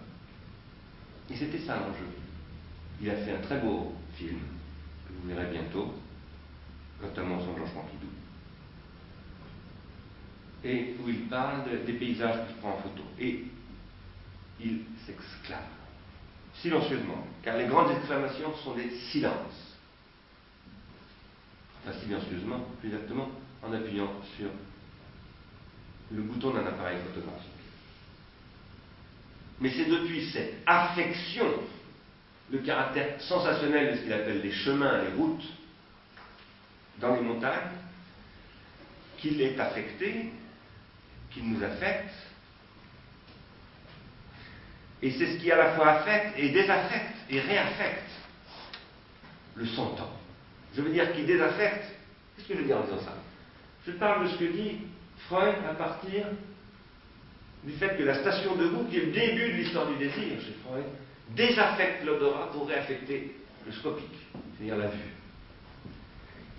Et c'était ça l'enjeu. Il a fait un très beau film, que vous verrez bientôt, notamment son Georges Pompidou et où il parle des paysages qu'il prend en photo. Et il s'exclame, silencieusement, car les grandes exclamations sont des silences. Enfin, silencieusement, plus exactement, en appuyant sur le bouton d'un appareil photographique. Mais c'est depuis cette affection, le caractère sensationnel de ce qu'il appelle les chemins, les routes, dans les montagnes, qu'il est affecté qui nous affecte. Et c'est ce qui à la fois affecte et désaffecte et réaffecte le sentant. Je veux dire qui désaffecte. Qu'est-ce que je veux dire en disant ça? Je parle de ce que dit Freud à partir du fait que la station de goût, qui est le début de l'histoire du désir chez Freud, désaffecte l'odorat pour réaffecter le scopique, c'est-à-dire la vue.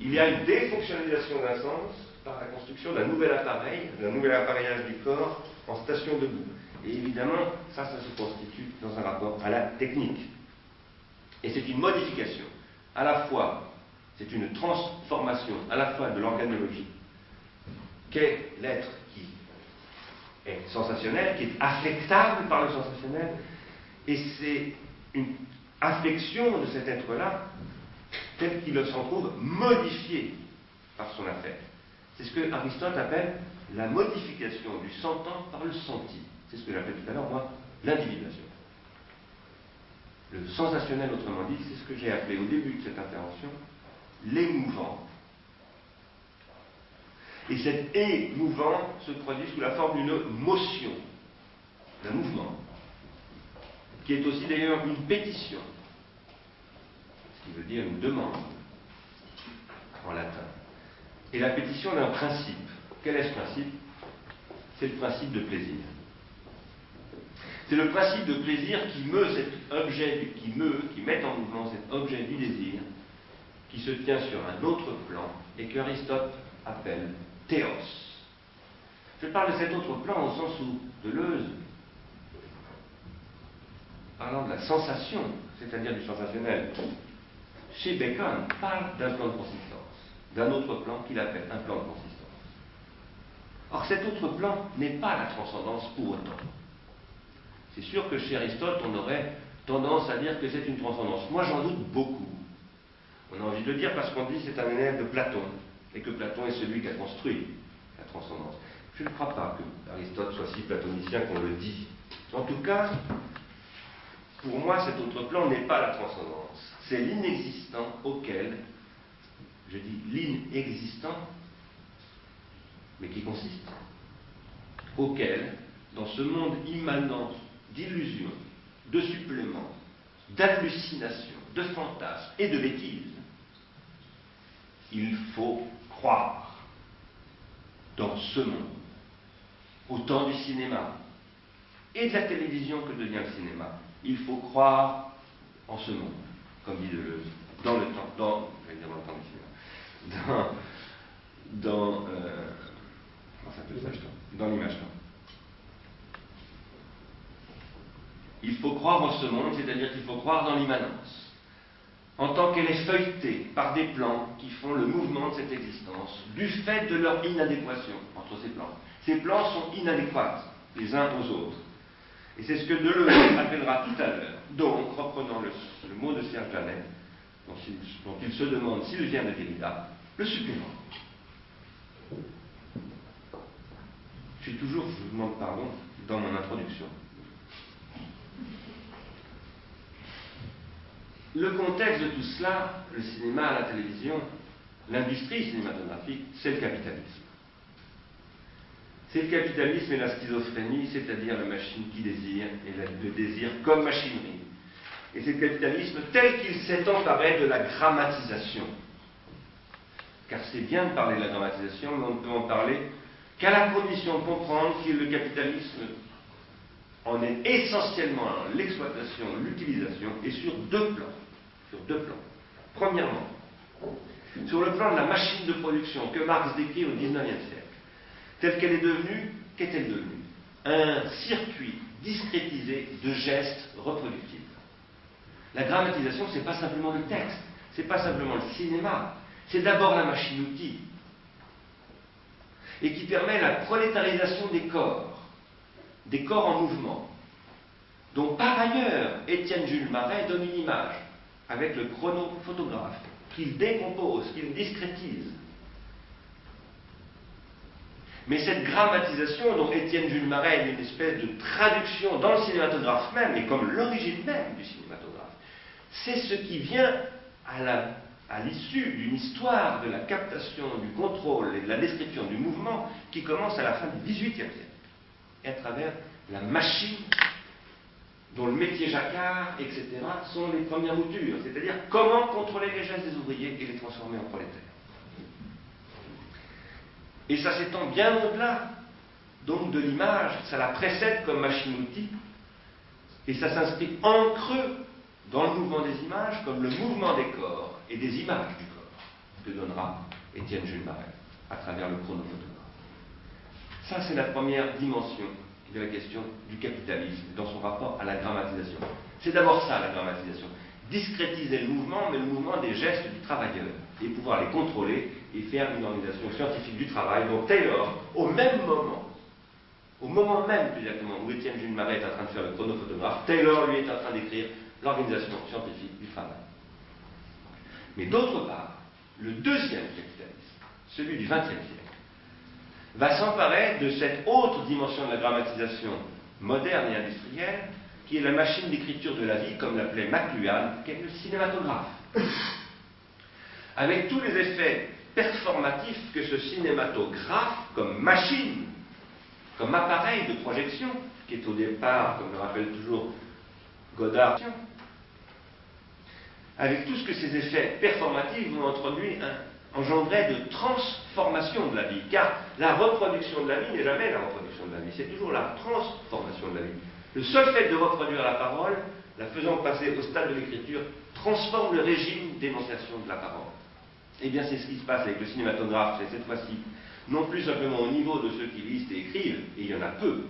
Il y a une défonctionnalisation d'un sens par la construction d'un nouvel appareil, d'un nouvel appareillage du corps en station debout. Et évidemment, ça, ça se constitue dans un rapport à la technique. Et c'est une modification, à la fois, c'est une transformation, à la fois de l'organologie, qu'est l'être qui est sensationnel, qui est affectable par le sensationnel, et c'est une affection de cet être-là, tel qu'il s'en trouve modifié par son affect. C'est ce que Aristote appelle la modification du sentant par le senti. C'est ce que j'appelle tout à l'heure, moi, l'individuation. Le sensationnel, autrement dit, c'est ce que j'ai appelé au début de cette intervention l'émouvant. Et cet émouvant se produit sous la forme d'une motion, d'un mouvement, qui est aussi d'ailleurs une pétition, ce qui veut dire une demande en latin, et la pétition d'un principe. Quel est ce principe? C'est le principe de plaisir. C'est le principe de plaisir qui meut cet objet, qui met en mouvement cet objet du désir, qui se tient sur un autre plan et que Aristote appelle théos. Je parle de cet autre plan au sens où Deleuze, parlant de la sensation, c'est-à-dire du sensationnel, chez Bacon, parle d'un plan de consistance, d'un autre plan qu'il appelle un plan de consistance. Or, cet autre plan n'est pas la transcendance pour autant. C'est sûr que chez Aristote, on aurait tendance à dire que c'est une transcendance. Moi, j'en doute beaucoup. On a envie de le dire parce qu'on dit que c'est un élève de Platon, et que Platon est celui qui a construit la transcendance. Je ne crois pas que Aristote soit si platonicien qu'on le dit. En tout cas, pour moi, cet autre plan n'est pas la transcendance. C'est l'inexistant auquel, je dis l'inexistant, mais qui consiste, auquel, dans ce monde immanent d'illusions, de suppléments, d'hallucinations, de fantasmes et de bêtises, il faut croire dans ce monde, au temps du cinéma et de la télévision que devient le cinéma. Il faut croire en ce monde, comme dit Deleuze, dans le temps, dans, dire dans le temps du cinéma, dans, dans, euh, dans l'image. Il faut croire en ce monde, c'est-à-dire qu'il faut croire dans l'immanence, en tant qu'elle est feuilletée par des plans qui font le mouvement de cette existence, du fait de leur inadéquation entre ces plans. Ces plans sont inadéquats les uns aux autres. Et c'est ce que Deleuze *coughs* appellera tout à l'heure, donc, reprenant le, mot de Serge Janet, dont, dont il se demande s'il vient de Derrida, le supplément. Je suis toujours, je vous demande pardon, dans mon introduction. Le contexte de tout cela, le cinéma, la télévision, l'industrie cinématographique, c'est le capitalisme. C'est le capitalisme et la schizophrénie, c'est-à-dire la machine qui désire et le désir comme machinerie. Et c'est le capitalisme tel qu'il s'est emparé de la grammatisation. Car c'est bien de parler de la grammatisation, mais on ne peut en parler qu'à la condition de comprendre que le capitalisme en est essentiellement l'exploitation, l'utilisation, et sur deux plans deux plans. Premièrement, sur le plan de la machine de production que Marx décrit au XIXe siècle, telle qu'elle est devenue, qu'est-elle devenue? Un circuit discrétisé de gestes reproductibles. La grammatisation, ce n'est pas simplement le texte, ce n'est pas simplement le cinéma, c'est d'abord la machine-outil, et qui permet la prolétarisation des corps, des corps en mouvement, dont par ailleurs Étienne Jules Marais donne une image avec le chronophotographe, qu'il décompose, qu'il discrétise. Mais cette grammatisation dont Étienne Jules Marais est une espèce de traduction dans le cinématographe même, et comme l'origine même du cinématographe, c'est ce qui vient à l'issue d'une histoire de la captation, du contrôle et de la description du mouvement qui commence à la fin du XVIIIe siècle, et à travers la machine dont le métier jacquard, etc., sont les premières moutures, c'est-à-dire comment contrôler les gestes des ouvriers et les transformer en prolétaires. Et ça s'étend bien au-delà, donc de l'image, ça la précède comme machine-outil, et ça s'inscrit en creux dans le mouvement des images comme le mouvement des corps et des images du corps que donnera Étienne Jules Marais à travers le chronophotographe. Ça, c'est la première dimension de la question du capitalisme dans son rapport à la grammatisation. C'est d'abord ça, la grammatisation. Discrétiser le mouvement, mais le mouvement des gestes du travailleur, et pouvoir les contrôler et faire une organisation scientifique du travail dont Taylor, au même moment, Au moment même, plus exactement, où Étienne Jules Marais est en train de faire le chronophotographe, Taylor, lui, est en train d'écrire l'organisation scientifique du travail. Mais d'autre part, le deuxième capitalisme, celui du XXe siècle, va s'emparer de cette autre dimension de la grammatisation moderne et industrielle, qui est la machine d'écriture de la vie, comme l'appelait McLuhan, qui est le cinématographe. Avec tous les effets performatifs que ce cinématographe, comme machine, comme appareil de projection, qui est au départ, comme le rappelle toujours Godard, avec tout ce que ces effets performatifs vont introduire, engendrer de transformation de la vie. Car la reproduction de la vie n'est jamais la reproduction de la vie, c'est toujours la transformation de la vie. Le seul fait de reproduire la parole, la faisant passer au stade de l'écriture, transforme le régime d'énonciation de la parole. Eh bien, c'est ce qui se passe avec le cinématographe, c'est cette fois-ci, non plus simplement au niveau de ceux qui lisent et écrivent, et il y en a peu,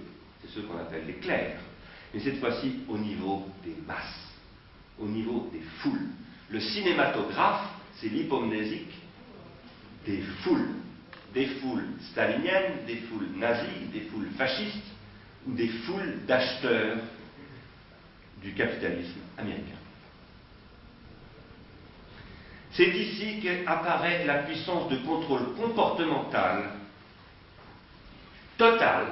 c'est ceux qu'on appelle les clercs, mais cette fois-ci au niveau des masses, au niveau des foules. Le cinématographe, c'est l'hypomnésique des foules, des foules staliniennes, des foules nazies, des foules fascistes, ou des foules d'acheteurs du capitalisme américain. C'est ici qu'apparaît la puissance de contrôle comportemental total,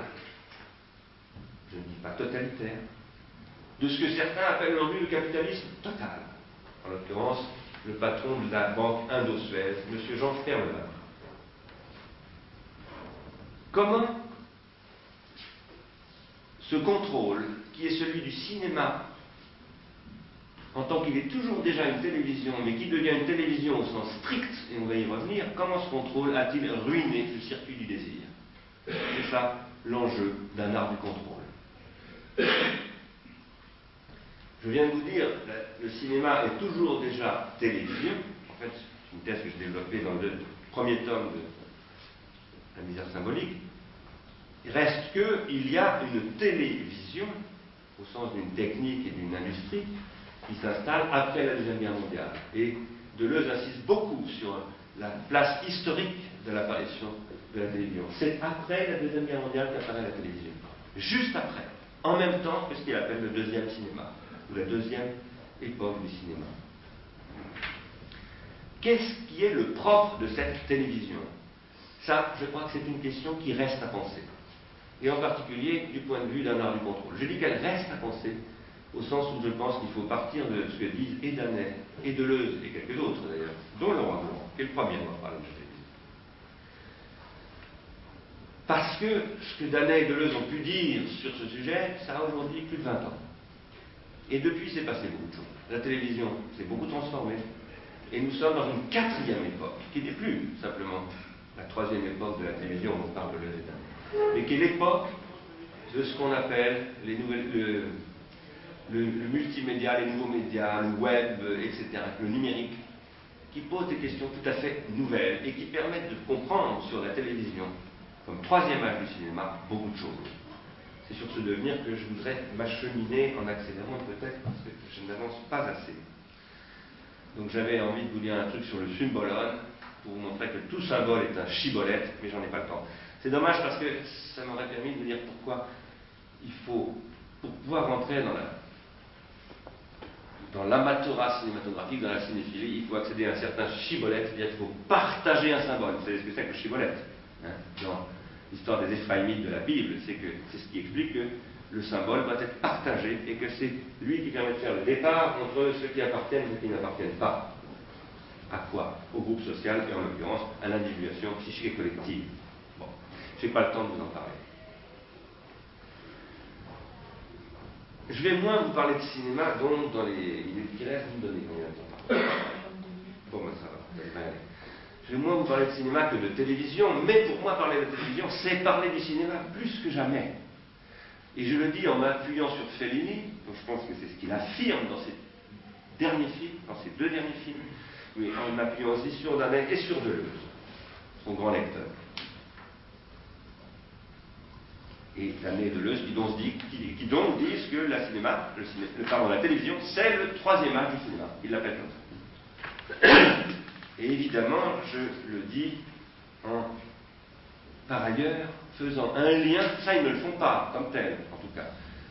je ne dis pas totalitaire, de ce que certains appellent aujourd'hui le capitalisme total. En l'occurrence, le patron de la banque Indo-Suez, M. Jean Fermelin. Comment ce contrôle, qui est celui du cinéma, en tant qu'il est toujours déjà une télévision, mais qui devient une télévision au sens strict, et on va y revenir, comment ce contrôle a-t-il ruiné le circuit du désir? C'est ça l'enjeu d'un art du contrôle. Je viens de vous dire, le cinéma est toujours déjà télévision. En fait, c'est une thèse que j'ai développée dans le premier tome de La misère symbolique. Il reste qu'il y a une télévision, au sens d'une technique et d'une industrie, qui s'installe après la Deuxième Guerre mondiale. Et Deleuze insiste beaucoup sur la place historique de l'apparition de la télévision. C'est après la Deuxième Guerre mondiale qu'apparaît la télévision. Juste après. En même temps que ce qu'il appelle le deuxième cinéma, ou la deuxième époque du cinéma. Qu'est-ce qui est le propre de cette télévision? Ça, je crois que c'est une question qui reste à penser et en particulier du point de vue d'un art du contrôle. Je dis qu'elle reste à penser, au sens où je pense qu'il faut partir de ce que disent et Danet, et Deleuze, et quelques autres d'ailleurs, dont Laurent Blanc, qui est le premier à parler de télévision. Parce que ce que Danet et Deleuze ont pu dire sur ce sujet, ça a aujourd'hui plus de 20 ans. Et depuis, c'est passé beaucoup de choses. La télévision s'est beaucoup transformée, et nous sommes dans une quatrième époque, qui n'est plus simplement la troisième époque de la télévision dont parle et Danet mais qui est l'époque de ce qu'on appelle les nouvelles, le, multimédia, les nouveaux médias, le web, etc., le numérique, qui pose des questions tout à fait nouvelles et qui permettent de comprendre sur la télévision, comme troisième âge du cinéma, beaucoup de choses. C'est sur ce devenir que je voudrais m'acheminer en accélérant peut-être parce que je n'avance pas assez. Donc j'avais envie de vous dire un truc sur le symbolone pour vous montrer que tout symbole est un chibolette, mais j'en ai pas le temps. C'est dommage parce que ça m'aurait permis de vous dire pourquoi il faut, pour pouvoir rentrer dans la dans cinématographique, dans la cinéphilie, il faut accéder à un certain chibolette, c'est-à-dire qu'il faut partager un symbole. Vous savez ce que c'est que le chibolette hein? L'histoire des Éphraïmites de la Bible, c'est que c'est ce qui explique que le symbole doit être partagé et que c'est lui qui permet de faire le départ entre ceux qui appartiennent et ceux qui n'appartiennent pas. À quoi? Au groupe social et en l'occurrence à l'individuation psychique et collective. Je n'ai pas le temps de vous en parler. Je vais moins vous parler de cinéma, donc dans les minutes qui restent, vous me donnez combien de temps? Bon, ben ça va, Je vais moins vous parler de cinéma que de télévision, mais pour moi, parler de télévision, c'est parler du cinéma plus que jamais. Et je le dis en m'appuyant sur Fellini, donc je pense que c'est ce qu'il affirme dans ses derniers films, dans ses deux derniers films, mais en m'appuyant aussi sur Danet et sur Deleuze, son grand lecteur et l'année de Deleuze qui donc, dit, qui, donc disent que la, cinéma, le la télévision, c'est le troisième âge du cinéma. Il l'appelle comme ça. Et évidemment, je le dis en, par ailleurs, faisant un lien, ça ils ne le font pas comme tel en tout cas,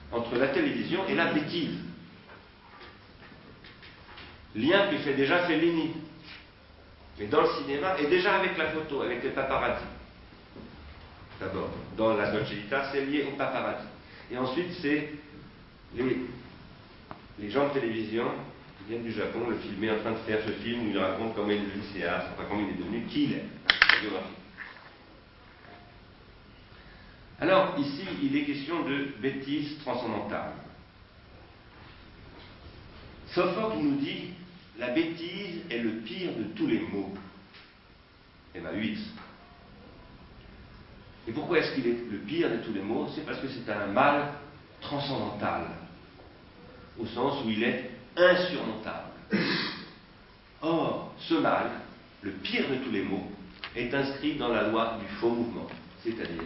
entre la télévision et la bêtise. Lien que fait déjà Fellini. Mais dans le cinéma, et déjà avec la photo, avec les paparazzi. D'abord, dans la Dolce c'est lié au paparazzi. Et ensuite, c'est les gens de télévision qui viennent du Japon le filmer en train de faire ce film où il raconte comment il est devenu cinéaste, enfin comment il est devenu, qui il est, biographie. Alors, ici, il est question de bêtise transcendantale. Sophocle nous dit la bêtise est le pire de tous les maux. Et ma 8. Et pourquoi est-ce qu'il est le pire de tous les maux C'est parce que c'est un mal transcendantal, au sens où il est insurmontable. Or, ce mal, le pire de tous les maux, est inscrit dans la loi du faux mouvement, c'est-à-dire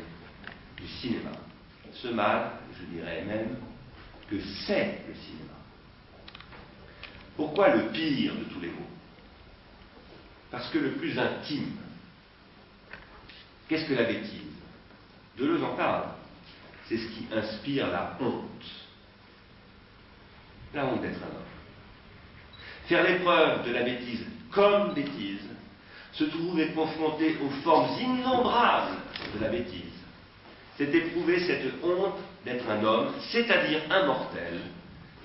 du cinéma. Ce mal, je dirais même que c'est le cinéma. Pourquoi le pire de tous les mots Parce que le plus intime, qu'est-ce que la bêtise? Deleuze en parle. C'est ce qui inspire la honte. La honte d'être un homme. Faire l'épreuve de la bêtise comme bêtise, se trouver confronté aux formes innombrables de la bêtise, c'est éprouver cette honte d'être un homme, c'est-à-dire un mortel,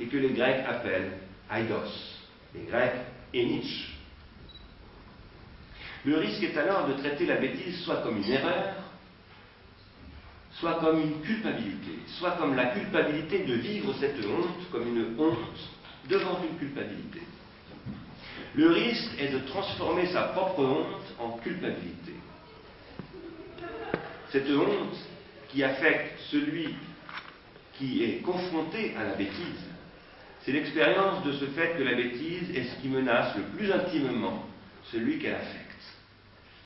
et que les Grecs appellent aidos, les Grecs et Nietzsche. Le risque est alors de traiter la bêtise soit comme une erreur, soit comme une culpabilité, soit comme la culpabilité de vivre cette honte comme une honte devant une culpabilité. Le risque est de transformer sa propre honte en culpabilité. Cette honte qui affecte celui qui est confronté à la bêtise, c'est l'expérience de ce fait que la bêtise est ce qui menace le plus intimement celui qu'elle affecte.